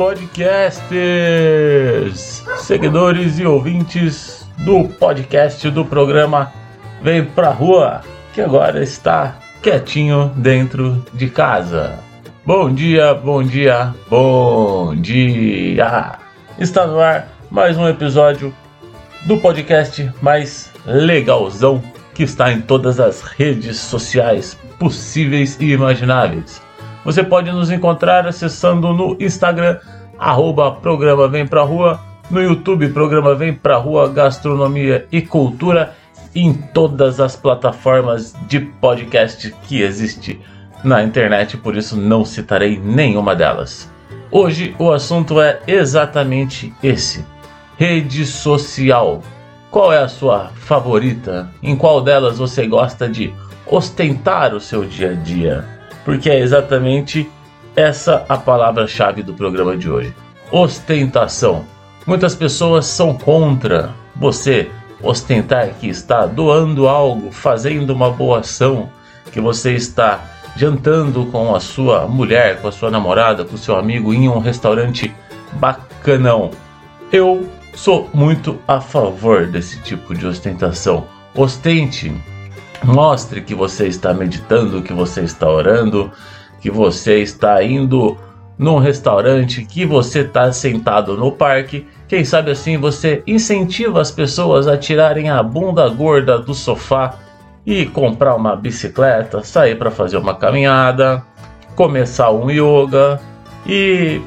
podcasters, seguidores e ouvintes do podcast do programa Vem Pra Rua, que agora está quietinho dentro de casa. Bom dia, bom dia, bom dia! Está no ar mais um episódio do podcast mais legalzão que está em todas as redes sociais possíveis e imagináveis. Você pode nos encontrar acessando no Instagram, arroba Programa Vem Pra Rua, no YouTube, Programa Vem Pra Rua Gastronomia e Cultura, em todas as plataformas de podcast que existe na internet, por isso não citarei nenhuma delas. Hoje o assunto é exatamente esse: rede social. Qual é a sua favorita? Em qual delas você gosta de ostentar o seu dia a dia? Porque é exatamente essa a palavra-chave do programa de hoje: ostentação. Muitas pessoas são contra você ostentar que está doando algo, fazendo uma boa ação, que você está jantando com a sua mulher, com a sua namorada, com o seu amigo em um restaurante bacanão. Eu Sou muito a favor desse tipo de ostentação. Ostente, mostre que você está meditando, que você está orando, que você está indo num restaurante, que você está sentado no parque. Quem sabe assim você incentiva as pessoas a tirarem a bunda gorda do sofá e comprar uma bicicleta, sair para fazer uma caminhada, começar um yoga e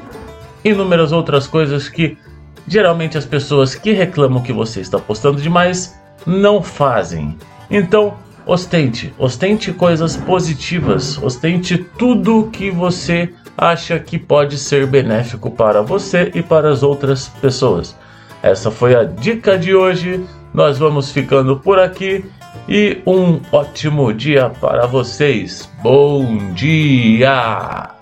inúmeras outras coisas que geralmente as pessoas que reclamam que você está postando demais não fazem. Então, ostente, ostente coisas positivas, ostente tudo que você acha que pode ser benéfico para você e para as outras pessoas. Essa foi a dica de hoje. Nós vamos ficando por aqui e um ótimo dia para vocês. Bom dia!